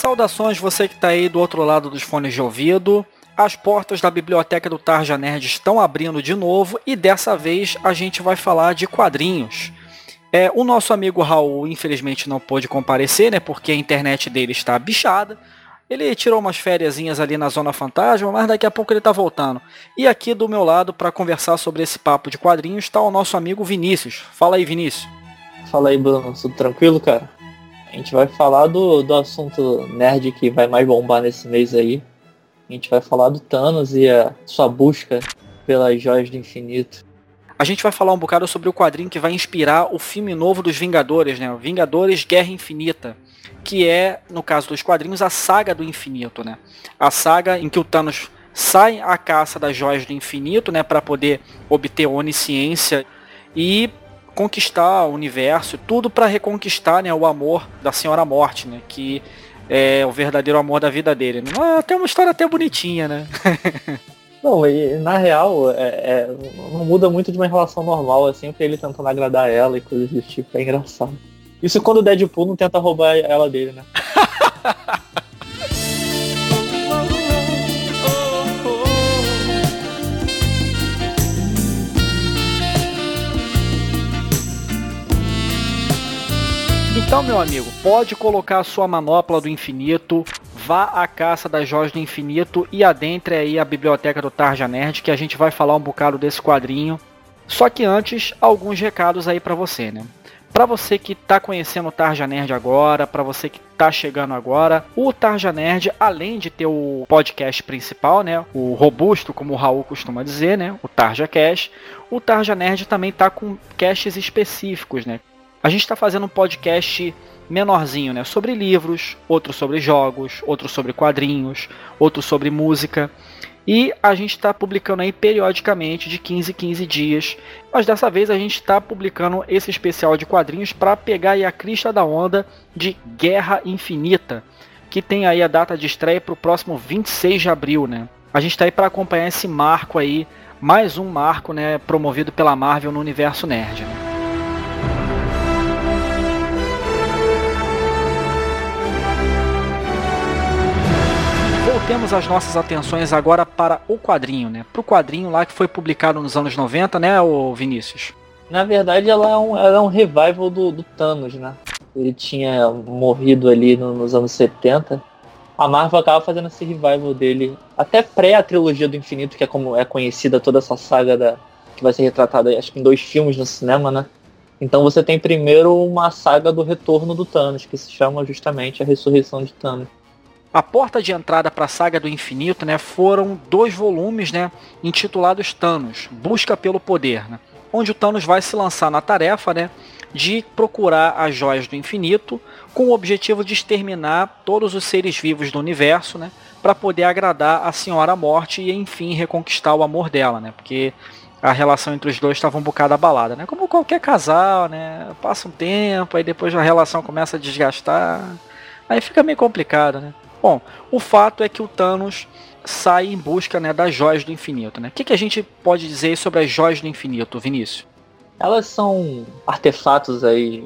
Saudações você que está aí do outro lado dos fones de ouvido. As portas da biblioteca do Tarja Nerd estão abrindo de novo e dessa vez a gente vai falar de quadrinhos. É, o nosso amigo Raul infelizmente não pôde comparecer, né, porque a internet dele está bichada. Ele tirou umas férias ali na Zona Fantasma, mas daqui a pouco ele está voltando. E aqui do meu lado, para conversar sobre esse papo de quadrinhos, está o nosso amigo Vinícius. Fala aí, Vinícius. Fala aí, Bruno. Tudo tranquilo, cara? A gente vai falar do, do assunto nerd que vai mais bombar nesse mês aí. A gente vai falar do Thanos e a sua busca pelas joias do infinito. A gente vai falar um bocado sobre o quadrinho que vai inspirar o filme novo dos Vingadores, né? Vingadores Guerra Infinita. Que é, no caso dos quadrinhos, a saga do infinito, né? A saga em que o Thanos sai à caça das joias do infinito, né? para poder obter onisciência e conquistar o universo, tudo para reconquistar né, o amor da Senhora Morte, né? Que é o verdadeiro amor da vida dele. Ah, tem uma história até bonitinha, né? não, e na real, é, é, não muda muito de uma relação normal, é sempre ele tentando agradar ela e coisas do tipo, é engraçado. Isso quando o Deadpool não tenta roubar ela dele, né? Então, meu amigo, pode colocar a sua manopla do infinito, vá à caça das joias do infinito e adentre aí a biblioteca do Tarja Nerd, que a gente vai falar um bocado desse quadrinho. Só que antes, alguns recados aí para você, né? Para você que está conhecendo o Tarja Nerd agora, para você que está chegando agora, o Tarja Nerd, além de ter o podcast principal, né, o robusto, como o Raul costuma dizer, né, o Tarja Cash, o Tarja Nerd também está com caches específicos, né, a gente está fazendo um podcast menorzinho, né? Sobre livros, outro sobre jogos, outro sobre quadrinhos, outro sobre música. E a gente está publicando aí periodicamente, de 15 em 15 dias. Mas dessa vez a gente está publicando esse especial de quadrinhos para pegar aí a crista da onda de Guerra Infinita, que tem aí a data de estreia para o próximo 26 de abril, né? A gente está aí para acompanhar esse marco aí, mais um marco, né, promovido pela Marvel no universo nerd. Né? Voltemos as nossas atenções agora para o quadrinho, né? Para o quadrinho lá que foi publicado nos anos 90, né, o Vinícius? Na verdade, ela é um, ela é um revival do, do Thanos, né? Ele tinha morrido ali no, nos anos 70. A Marvel acaba fazendo esse revival dele até pré a trilogia do infinito, que é como é conhecida toda essa saga da que vai ser retratada, acho que em dois filmes no cinema, né? Então você tem primeiro uma saga do retorno do Thanos, que se chama justamente a ressurreição de Thanos. A porta de entrada para a saga do infinito né, foram dois volumes né, intitulados Thanos, Busca pelo Poder, né, onde o Thanos vai se lançar na tarefa né, de procurar as joias do infinito com o objetivo de exterminar todos os seres vivos do universo né, para poder agradar a Senhora Morte e enfim reconquistar o amor dela, né, porque a relação entre os dois estava um bocado abalada, né? Como qualquer casal, né? Passa um tempo, aí depois a relação começa a desgastar, aí fica meio complicado, né? Bom, o fato é que o Thanos sai em busca né, das joias do infinito. Né? O que, que a gente pode dizer sobre as joias do infinito, Vinícius? Elas são artefatos aí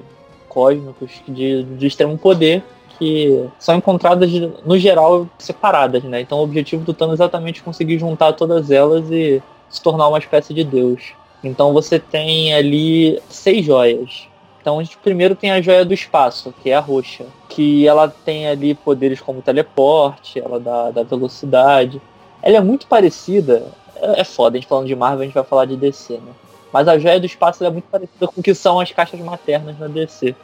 cósmicos de, de extremo poder que são encontradas no geral separadas, né? Então o objetivo do Thanos é exatamente conseguir juntar todas elas e se tornar uma espécie de deus. Então você tem ali seis joias. Então a gente primeiro tem a joia do espaço, que é a roxa, que ela tem ali poderes como teleporte, ela dá, dá velocidade. Ela é muito parecida, é, é foda, a gente falando de Marvel, a gente vai falar de DC, né? Mas a joia do espaço é muito parecida com o que são as caixas maternas na DC.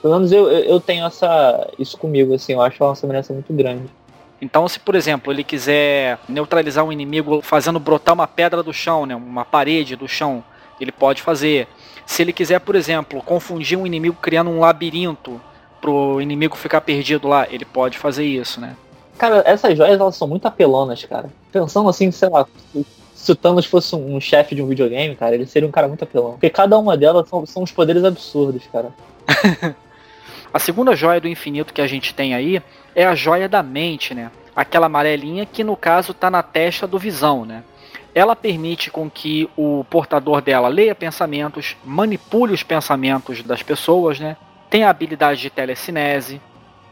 Pelo menos eu, eu tenho essa, isso comigo, assim, eu acho uma semelhança muito grande. Então, se por exemplo ele quiser neutralizar um inimigo fazendo brotar uma pedra do chão, né, uma parede do chão, ele pode fazer. Se ele quiser, por exemplo, confundir um inimigo criando um labirinto pro inimigo ficar perdido lá, ele pode fazer isso, né? Cara, essas joias elas são muito apelonas, cara. Pensando assim, sei lá, se o Thanos fosse um chefe de um videogame, cara, ele seria um cara muito apelão. Porque cada uma delas são, são uns poderes absurdos, cara. a segunda joia do infinito que a gente tem aí é a joia da mente, né? Aquela amarelinha que no caso tá na testa do Visão, né? ela permite com que o portador dela leia pensamentos, manipule os pensamentos das pessoas, né? Tem a habilidade de telecinese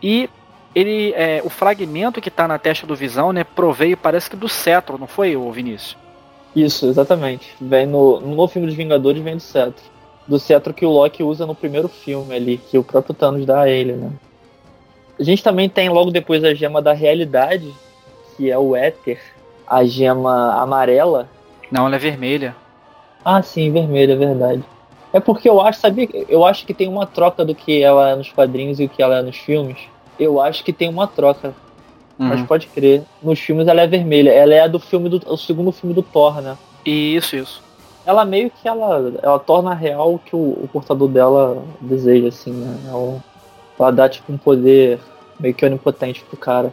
e ele é, o fragmento que está na testa do Visão, né, proveio parece que do cetro, não foi, o Vinícius? Isso, exatamente. Vem no, no filme dos Vingadores vem do cetro. Do cetro que o Loki usa no primeiro filme ali, que o próprio Thanos dá a ele, né? A gente também tem logo depois a gema da realidade, que é o éter, a gema amarela. Não, ela é vermelha. Ah, sim, vermelha, é verdade. É porque eu acho, sabia? Eu acho que tem uma troca do que ela é nos quadrinhos e o que ela é nos filmes. Eu acho que tem uma troca. Uhum. Mas pode crer. Nos filmes ela é vermelha. Ela é a do filme do o segundo filme do Thor, né? Isso, isso. Ela meio que ela, ela torna real o que o, o portador dela deseja, assim, né? Ela, ela dá tipo um poder meio que onipotente pro cara.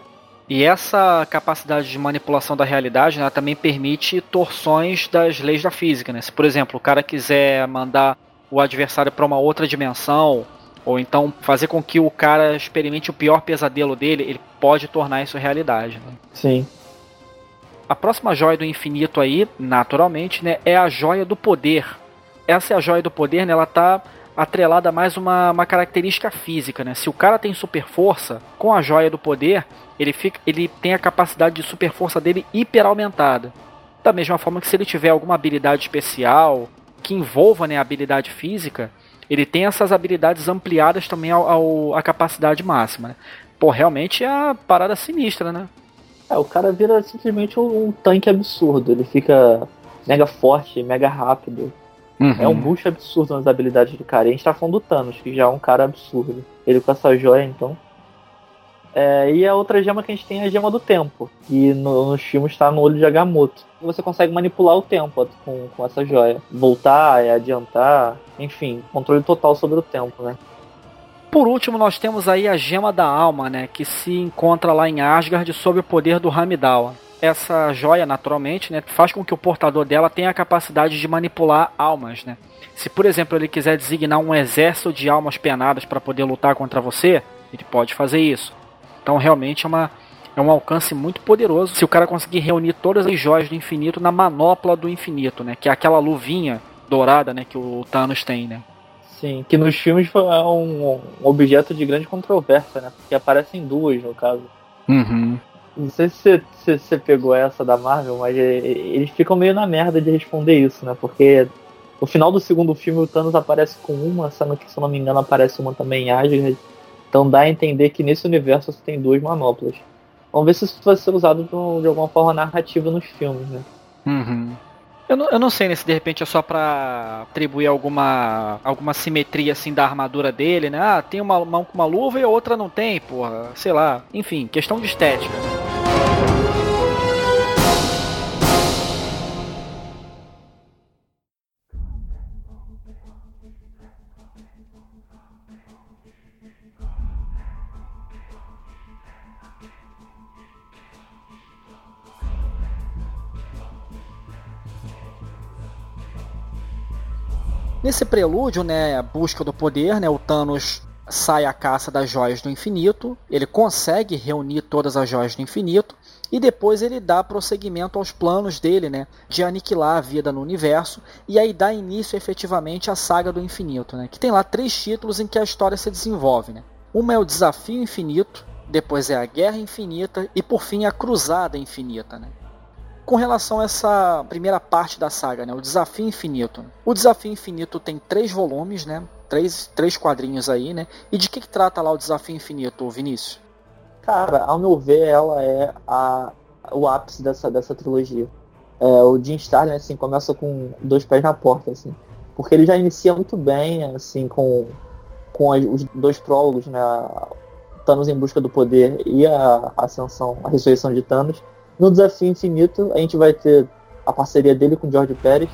E essa capacidade de manipulação da realidade né, também permite torções das leis da física. Né? Se, por exemplo, o cara quiser mandar o adversário para uma outra dimensão, ou então fazer com que o cara experimente o pior pesadelo dele, ele pode tornar isso realidade. Né? Sim. A próxima joia do infinito aí, naturalmente, né, é a joia do poder. Essa é a joia do poder, né, ela tá atrelada a mais uma, uma característica física, né? Se o cara tem super força, com a joia do poder, ele, fica, ele tem a capacidade de super força dele hiper aumentada. Da mesma forma que se ele tiver alguma habilidade especial que envolva né, a habilidade física, ele tem essas habilidades ampliadas também ao, ao a capacidade máxima. Né? Pô, realmente é a parada sinistra, né? É, o cara vira simplesmente um, um tanque absurdo. Ele fica mega forte, mega rápido. Uhum. É um boost absurdo nas habilidades do cara. E a gente tá falando do Thanos, que já é um cara absurdo. Ele com essa joia, então. É, e a outra gema que a gente tem é a gema do tempo, que no, nos filmes está no olho de Agamotto. Você consegue manipular o tempo com, com essa joia. Voltar, adiantar, enfim, controle total sobre o tempo, né? Por último, nós temos aí a gema da alma, né, que se encontra lá em Asgard sob o poder do Hamidawa essa joia, naturalmente, né, faz com que o portador dela tenha a capacidade de manipular almas, né? Se, por exemplo, ele quiser designar um exército de almas penadas para poder lutar contra você, ele pode fazer isso. Então, realmente é, uma, é um alcance muito poderoso se o cara conseguir reunir todas as joias do infinito na manopla do infinito, né? Que é aquela luvinha dourada, né, que o Thanos tem, né? Sim, que nos filmes é um, objeto de grande controvérsia, né? Porque aparecem duas, no caso. Uhum. Não sei se você pegou essa da Marvel, mas é, eles ficam meio na merda de responder isso, né? Porque no final do segundo filme o Thanos aparece com uma, sendo que se eu não me engano aparece uma também em Asgard. Então dá a entender que nesse universo você tem duas manoplas. Vamos ver se isso vai ser usado de alguma forma narrativa nos filmes, né? Uhum. Eu não, eu não sei né, se de repente é só pra atribuir alguma, alguma simetria assim da armadura dele, né? Ah, tem uma mão com uma luva e a outra não tem, porra. Sei lá. Enfim, questão de estética. Nesse prelúdio, né, a busca do poder, né, o Thanos sai à caça das joias do infinito, ele consegue reunir todas as joias do infinito e depois ele dá prosseguimento aos planos dele, né, de aniquilar a vida no universo e aí dá início efetivamente à saga do infinito, né, que tem lá três títulos em que a história se desenvolve, né. Uma é o desafio infinito, depois é a guerra infinita e por fim a cruzada infinita, né com relação a essa primeira parte da saga, né, o Desafio Infinito. O Desafio Infinito tem três volumes, né, três, três quadrinhos aí, né, e de que, que trata lá o Desafio Infinito, Vinícius? Cara, ao meu ver, ela é a, o ápice dessa, dessa trilogia. É, o Jim Starlin, assim, começa com dois pés na porta, assim, porque ele já inicia muito bem, assim, com, com os dois prólogos, né, Thanos em busca do poder e a ascensão, a ressurreição de Thanos, no Desafio Infinito, a gente vai ter a parceria dele com o George Pérez,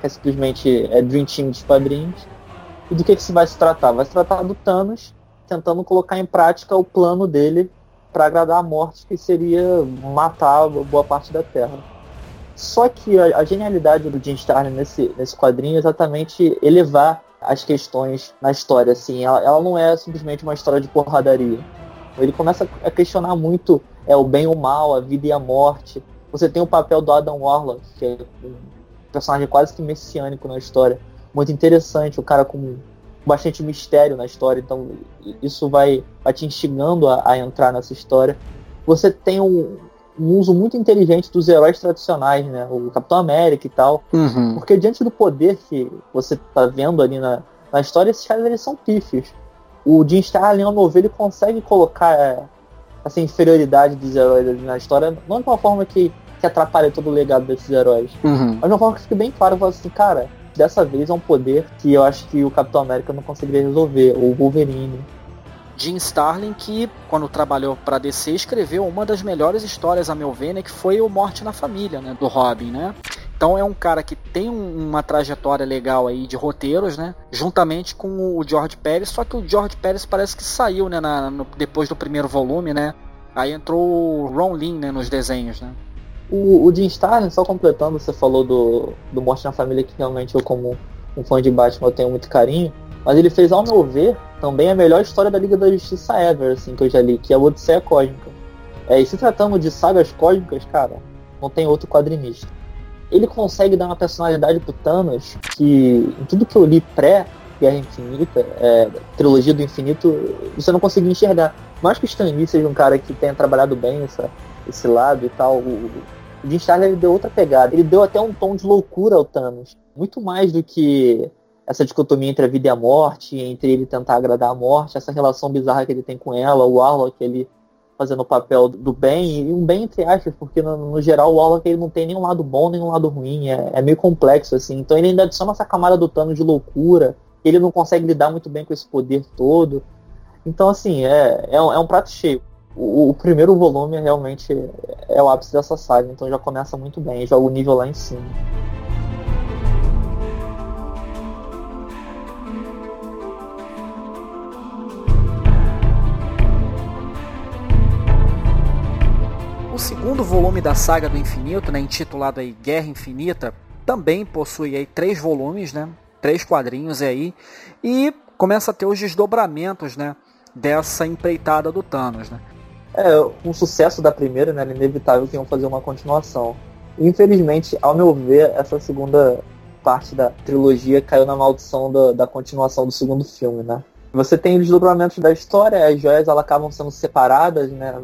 que é simplesmente é Dream Team dos padrinhos. E do que, que se vai se tratar? Vai se tratar do Thanos tentando colocar em prática o plano dele para agradar a morte, que seria matar boa parte da Terra. Só que a, a genialidade do Jim Starlin nesse, nesse quadrinho é exatamente elevar as questões na história. Assim, ela, ela não é simplesmente uma história de porradaria. Ele começa a questionar muito é o bem e o mal, a vida e a morte. Você tem o papel do Adam Warlock, que é um personagem quase que messiânico na história. Muito interessante, o cara com bastante mistério na história, então isso vai, vai te instigando a, a entrar nessa história. Você tem um, um, uso muito inteligente dos heróis tradicionais, né? O Capitão América e tal. Uhum. Porque diante do poder que você tá vendo ali na, na história, esses caras eles são pífios. O Jim Starlin, ao meu ver, ele consegue colocar é, essa inferioridade dos heróis ali na história, não de uma forma que, que atrapalha todo o legado desses heróis, uhum. mas de uma forma que fica bem claro, assim, cara, dessa vez é um poder que eu acho que o Capitão América não conseguiria resolver, ou o Wolverine. Jim Starlin, que quando trabalhou para DC escreveu uma das melhores histórias a meu ver, né, que foi o Morte na Família, né, do Robin, né? Então é um cara que tem uma trajetória legal aí de roteiros, né? Juntamente com o George Pérez, só que o George Pérez parece que saiu, né, na, no, depois do primeiro volume, né? Aí entrou o Ron Lin, né, nos desenhos, né? O, o Jim Starlin, só completando, você falou do, do Morte na Família, que realmente eu, como um fã de Batman, eu tenho muito carinho. Mas ele fez, ao meu ver, também a melhor história da Liga da Justiça ever, assim, que eu já li, que é a Odisseia Cósmica. É, e se tratando de sagas cósmicas, cara, não tem outro quadrinista. Ele consegue dar uma personalidade pro Thanos que, em tudo que eu li pré Guerra Infinita, é, Trilogia do Infinito, você não conseguia enxergar. Mais que o Stan Lee seja um cara que tenha trabalhado bem essa, esse lado e tal, o, o Jim Starlin ele deu outra pegada. Ele deu até um tom de loucura ao Thanos. Muito mais do que essa dicotomia entre a vida e a morte, entre ele tentar agradar a morte, essa relação bizarra que ele tem com ela, o Warlock ele fazendo o papel do bem, e um bem entre aspas, porque no, no geral o Warlock ele não tem nenhum lado bom, nenhum lado ruim, é, é, meio complexo assim. Então ele ainda adiciona essa camada do Thanos de loucura, ele não consegue lidar muito bem com esse poder todo. Então assim, é, é, um, é um prato cheio o, o, primeiro volume realmente é o ápice dessa saga, então já começa muito bem, joga o nível lá em cima. Segundo volume da saga do infinito, né, intitulado aí Guerra Infinita, também possui aí três volumes, né, três quadrinhos aí, e começa a ter os desdobramentos, né, dessa empreitada do Thanos, né. É, um sucesso da primeira, né? Era inevitável que iam fazer uma continuação. Infelizmente, ao meu ver, essa segunda parte da trilogia caiu na maldição da, da continuação do segundo filme, né? Você tem os desdobramentos da história, as joias elas acabam sendo separadas, né?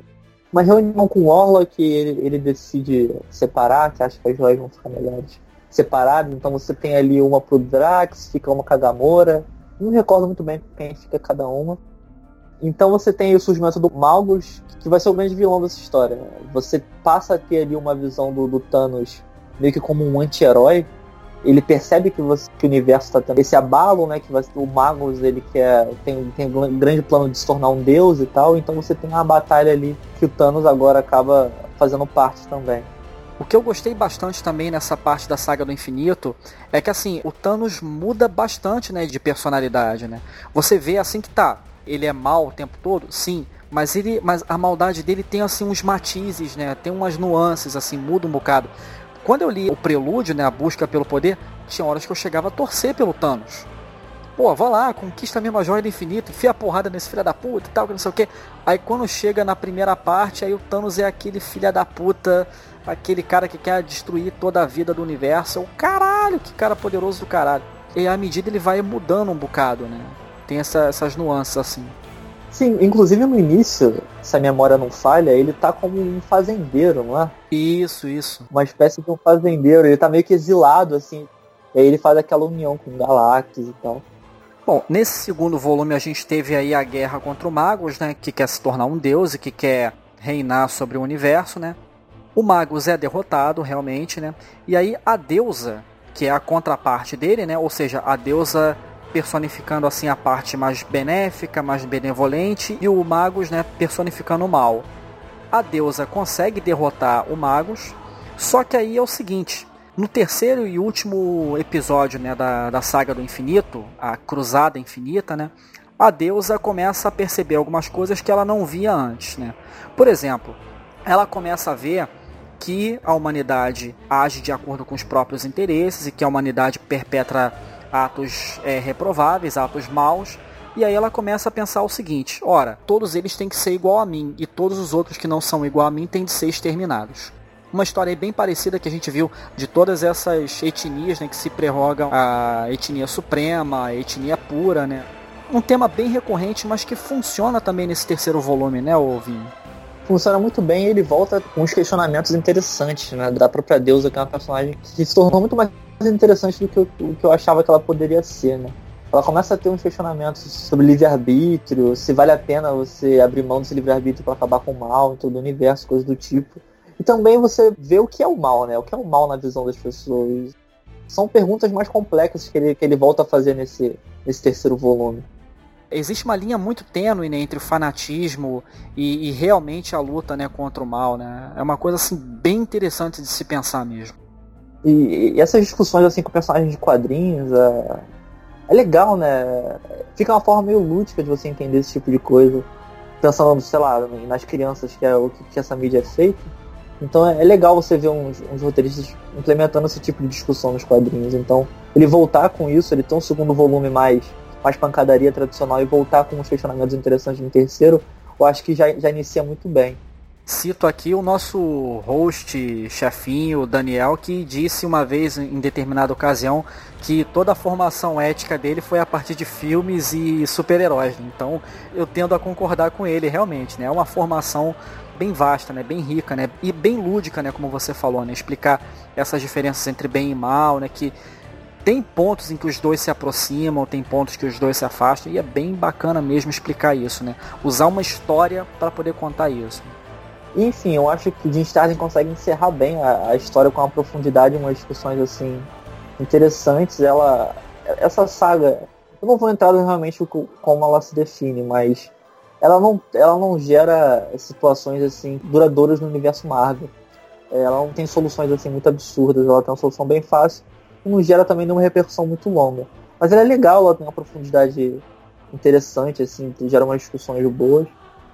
Uma reunião com o Warlock, ele, ele decide separar, que acha que as joias vão ficar melhores separadas. Então você tem ali uma pro Drax, fica uma com a Gamora. Não recordo muito bem quem fica cada uma. Então você tem o surgimento do Malgus, que vai ser o grande vilão dessa história. Você passa a ter ali uma visão do, do Thanos meio que como um anti-herói. Ele percebe que, você, que o universo está tendo esse abalo, né? Que o Magus ele quer, tem, tem um grande plano de se tornar um deus e tal. Então você tem uma batalha ali que o Thanos agora acaba fazendo parte também. O que eu gostei bastante também nessa parte da saga do infinito é que assim, o Thanos muda bastante, né, de personalidade, né? Você vê assim que tá, ele é mal o tempo todo? Sim. Mas, ele, mas a maldade dele tem assim uns matizes, né? Tem umas nuances, assim, muda um bocado. Quando eu li o prelúdio, né? A busca pelo poder, tinha horas que eu chegava a torcer pelo Thanos. Pô, vá lá, conquista a mesma joia do infinito, enfia a porrada nesse filho da puta e tal, que não sei o que. Aí quando chega na primeira parte, aí o Thanos é aquele filho da puta, aquele cara que quer destruir toda a vida do universo. O caralho, que cara poderoso do caralho. E à medida ele vai mudando um bocado, né? tem essa, essas nuances assim. Sim, inclusive no início, se a memória não falha, ele tá como um fazendeiro, não é? Isso, isso. Uma espécie de um fazendeiro, ele tá meio que exilado, assim. E aí ele faz aquela união com Galactus e tal. Bom, nesse segundo volume a gente teve aí a guerra contra o Magus, né? Que quer se tornar um deus e que quer reinar sobre o universo, né? O Magus é derrotado, realmente, né? E aí a deusa, que é a contraparte dele, né? Ou seja, a deusa personificando assim a parte mais benéfica, mais benevolente, e o Magus, né, personificando o mal. A deusa consegue derrotar o Magus, só que aí é o seguinte, no terceiro e último episódio né, da, da saga do infinito, a Cruzada Infinita, né, a deusa começa a perceber algumas coisas que ela não via antes. Né? Por exemplo, ela começa a ver que a humanidade age de acordo com os próprios interesses e que a humanidade perpetra atos é, reprováveis, atos maus. E aí ela começa a pensar o seguinte: ora, todos eles têm que ser igual a mim e todos os outros que não são igual a mim têm de ser exterminados. uma história bem parecida que a gente viu de todas essas etnias né, que se prerrogam a etnia suprema, a etnia pura, né? Um tema bem recorrente, mas que funciona também nesse terceiro volume, né, Ovinho? Funciona muito bem e ele volta com uns questionamentos interessantes, né? Da própria deusa, que é uma personagem que se tornou muito mais interessante do que eu, do que eu achava que ela poderia ser, né? Ela começa a ter uns questionamentos sobre livre-arbítrio, se vale a pena você abrir mão desse livre-arbítrio para acabar com o mal em todo o universo, coisas do tipo. E também você vê o que é o mal, né? O que é o mal na visão das pessoas. São perguntas mais complexas que ele, que ele volta a fazer nesse, nesse terceiro volume. Existe uma linha muito tênue né, entre o fanatismo e, e, realmente a luta né, contra o mal. Né? É uma coisa assim, bem interessante de se pensar mesmo. E, e essas discussões assim com personagens de quadrinhos é, é legal, né? Fica uma forma meio lúdica de você entender esse tipo de coisa. Pensando, sei lá, nas crianças, que é o que, que essa mídia é feita. Então é, é legal você ver uns, uns, roteiristas implementando esse tipo de discussão nos quadrinhos. Então, ele voltar com isso, ele ter um segundo volume mais, mais pancadaria tradicional e voltar com uns questionamentos interessantes no terceiro, eu acho que já, já inicia muito bem. Cito aqui o nosso host, chefinho, Daniel, que disse uma vez, em determinada ocasião, que toda a formação ética dele foi a partir de filmes e super-heróis. Então eu tendo a concordar com ele, realmente. Né? É uma formação bem vasta, né? bem rica né? e bem lúdica, né? como você falou, né? explicar essas diferenças entre bem e mal, né? que tem pontos em que os dois se aproximam, tem pontos que os dois se afastam, e é bem bacana mesmo explicar isso, né? Usar uma história para poder contar isso. Enfim, eu acho que Jim Starlin consegue encerrar bem a, a história com uma profundidade, umas discussões assim interessantes. Ela, essa saga, eu não vou entrar realmente como ela se define, mas ela não, ela não gera situações assim duradouras no universo Marvel. É, ela não tem soluções assim muito absurdas, ela tem uma solução bem fácil e não gera também nenhuma repercussão muito longa. Mas ela é legal, ela tem uma profundidade interessante, assim, gera umas discussões boas.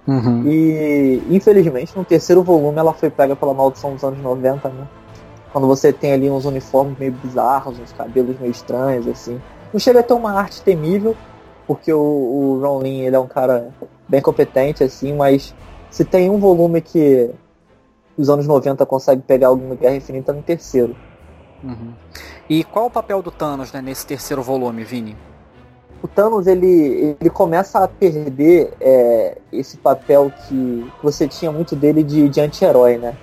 Uhum. E, infelizmente, no terceiro volume ela foi pega pela maldição dos anos 90, né? Quando você tem ali uns uniformes meio bizarros, uns cabelos meio estranhos, assim. Não chega a ter uma arte temível, porque o, o Ron Lin, ele é um cara bem competente, assim, mas se tem um volume que os anos 90 consegue pegar alguma Guerra Infinita no terceiro. Uhum. E qual o papel do Thanos né, nesse terceiro volume, Vini? O Thanos ele, ele começa a perder é, esse papel que, você tinha muito dele de, de anti-herói, né?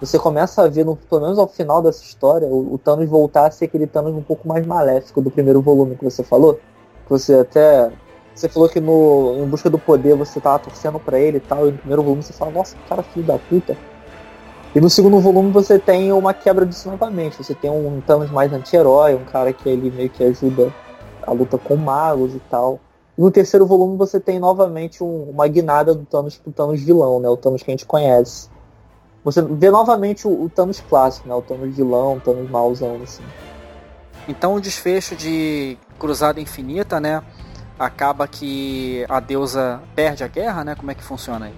Você começa a ver, no, pelo menos ao final dessa história, o, o, Thanos voltar a ser aquele Thanos um pouco mais maléfico do primeiro volume que você falou. Que você até. Você falou que no Em Busca do Poder você tava torcendo para ele e tal, e no primeiro volume você fala, nossa, cara filho da puta. E no segundo volume você tem uma quebra disso novamente. Você tem um Thanos mais anti-herói, um cara que ele meio que ajuda a luta com magos e tal. E no terceiro volume você tem novamente um, uma guinada do Thanos pro Thanos vilão, né? O Thanos que a gente conhece. Você vê novamente o, o Thanos clássico, né? O Thanos vilão, o Thanos mauzão, assim. Então o desfecho de Cruzada Infinita, né? Acaba que a deusa perde a guerra, né? Como é que funciona aí?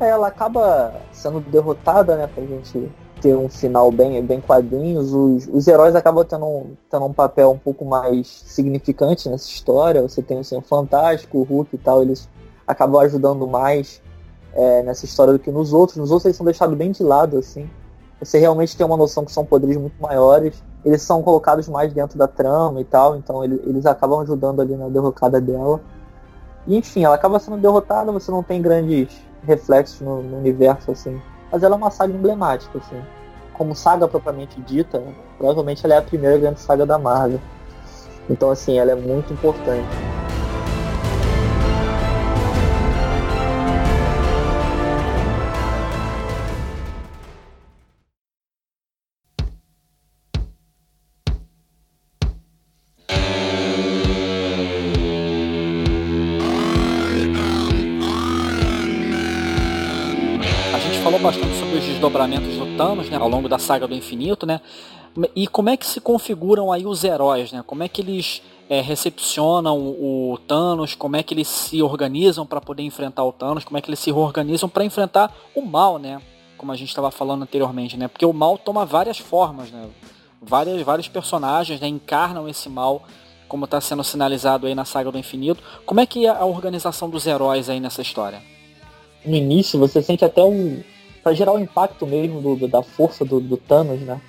É, ela acaba sendo derrotada, né? Pra gente ter um final bem, bem quadrinhos, os, os heróis acabam tendo um, tendo um papel um pouco mais significante nessa história. Você tem assim, o Fantástico, o Hulk e tal, eles acabam ajudando mais é, nessa história do que nos outros. Nos outros eles são deixados bem de lado, assim. Você realmente tem uma noção que são poderes muito maiores. Eles são colocados mais dentro da trama e tal, então eles, eles acabam ajudando ali na derrocada dela. E, enfim, ela acaba sendo derrotada, você não tem grandes reflexos no, no universo, assim mas ela é uma saga emblemática, assim. Como saga propriamente dita, provavelmente ela é a primeira grande saga da Marvel. Então, assim, ela é muito importante. Thanos, né, ao longo da saga do infinito, né? E como é que se configuram aí os heróis, né? Como é que eles é, recepcionam o, Thanos? Como é que eles se organizam para poder enfrentar o Thanos? Como é que eles se organizam para enfrentar o mal, né? Como a gente estava falando anteriormente, né? Porque o mal toma várias formas, né? Várias, vários personagens né, encarnam esse mal, como está sendo sinalizado aí na saga do infinito. Como é que é a organização dos heróis aí nessa história? No início você sente até um para gerar o impacto mesmo do, do, da força do, do Thanos, né?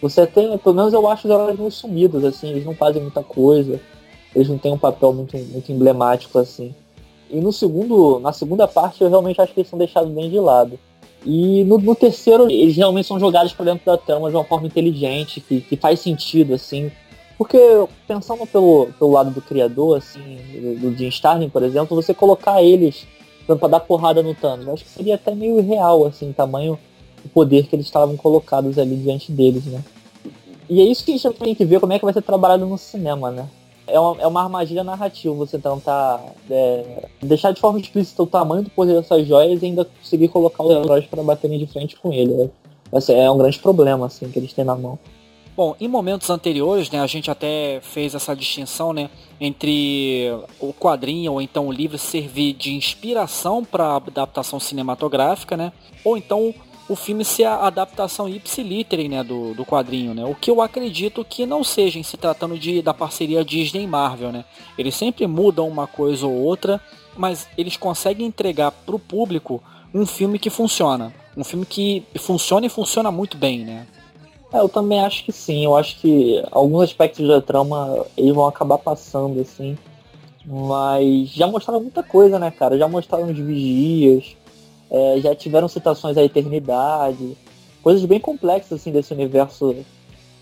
Você tem, pelo menos eu acho os heróis meio sumidos, assim, eles não fazem muita coisa, eles não têm um papel muito, muito emblemático, assim. E no segundo, na segunda parte eu realmente acho que eles são deixados bem de lado. E no, no terceiro, eles realmente são jogados para dentro da trama de uma forma inteligente, que, que faz sentido, assim. Porque, pensando pelo, pelo lado do criador, assim, do, do Jim Starlin, por exemplo, você colocar eles para dar porrada no Thanos, acho que seria até meio irreal, assim, tamanho o poder que eles estavam colocados ali diante deles, né? E é isso que a gente tem que ver como é que vai ser trabalhado no cinema, né? É uma, é uma armadilha narrativa você tentar é, deixar de forma explícita o tamanho do poder dessas joias e ainda conseguir colocar os heróis para baterem de frente com ele. Né? É um grande problema assim que eles têm na mão. Bom, em momentos anteriores, né, a gente até fez essa distinção, né, entre o quadrinho ou então o livro servir de inspiração para a adaptação cinematográfica, né, ou então o filme ser a adaptação ipsiliterem né, do, do quadrinho, né? O que eu acredito que não seja em se tratando de, da parceria Disney Marvel, né? Eles sempre mudam uma coisa ou outra, mas eles conseguem entregar para o público um filme que funciona. Um filme que funciona e funciona muito bem, né? É, eu também acho que sim. Eu acho que alguns aspectos da trama eles vão acabar passando, assim. Mas já mostraram muita coisa, né, cara? Já mostraram os vigias, é, já tiveram citações à eternidade, coisas bem complexas assim desse universo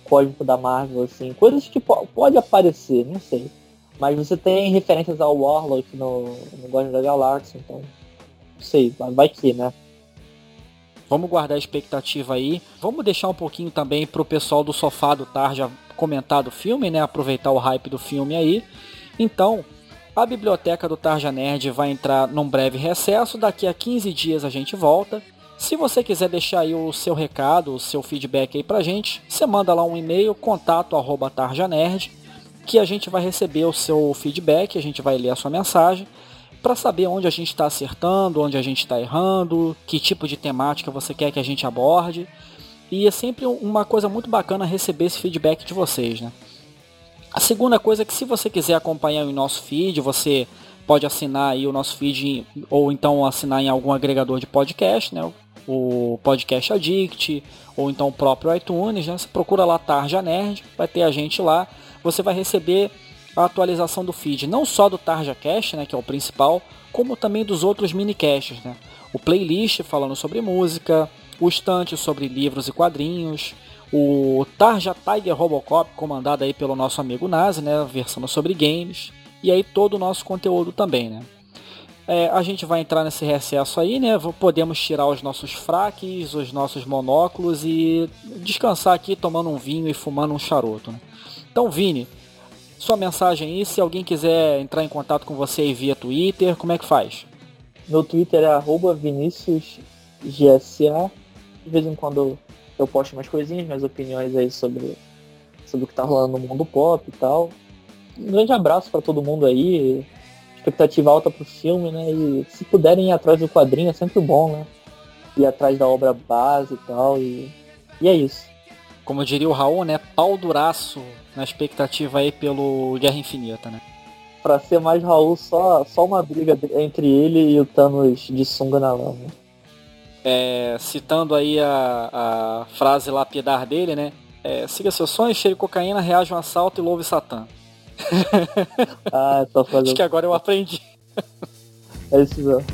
cósmico da Marvel, assim, coisas que po pode aparecer, não sei. Mas você tem referências ao Warlock no, no Guardião da Galáxia, então não sei, vai que, né? Vamos guardar a expectativa aí. Vamos deixar um pouquinho também pro pessoal do sofá do Tarja comentar do filme, né? Aproveitar o hype do filme aí. Então, a biblioteca do Tarja Nerd vai entrar num breve recesso, daqui a 15 dias a gente volta. Se você quiser deixar aí o seu recado, o seu feedback aí pra gente, você manda lá um e-mail, contato arroba tarjanerd, que a gente vai receber o seu feedback, a gente vai ler a sua mensagem, para saber onde a gente está acertando, onde a gente está errando, que tipo de temática você quer que a gente aborde. E é sempre uma coisa muito bacana receber esse feedback de vocês, né? A segunda coisa é que se você quiser acompanhar o nosso feed, você pode assinar aí o nosso feed ou então assinar em algum agregador de podcast, né? O Podcast Addict ou então o próprio iTunes, né? Você procura lá Tarja Nerd, vai ter a gente lá. Você vai receber a atualização do feed, não só do Tarja Cast, né, que é o principal, como também dos outros minicasts, né? O playlist falando sobre música, o estante sobre livros e quadrinhos, o Tarja Tiger Robocop, comandado aí pelo nosso amigo Nazi, né, versando sobre games, e aí todo o nosso conteúdo também, né. É, a gente vai entrar nesse recesso aí, né? Podemos tirar os nossos fraques, os nossos monóculos e descansar aqui tomando um vinho e fumando um charuto. Né? Então, Vini, sua mensagem aí, se alguém quiser entrar em contato com você aí via Twitter, como é que faz? Meu Twitter é ViniciusGSA. De vez em quando eu posto umas coisinhas, minhas opiniões aí sobre, sobre o que tá rolando no mundo pop e tal. Um grande abraço para todo mundo aí. Expectativa alta pro filme, né? E se puderem ir atrás do quadrinho é sempre bom, né? Ir atrás da obra base e tal. E, e é isso. Como diria o Raul, né? Pau duraço na expectativa aí pelo Guerra Infinita, né? Pra ser mais Raul, só, só uma briga entre ele e o Thanos de sunga na lama é, citando aí a, a frase lapidar dele, né? É, siga seus sonhos, cheire cocaína, reage um assalto e louve Satã. ah, tô fazendo. Acho que agora eu aprendi. É isso mesmo.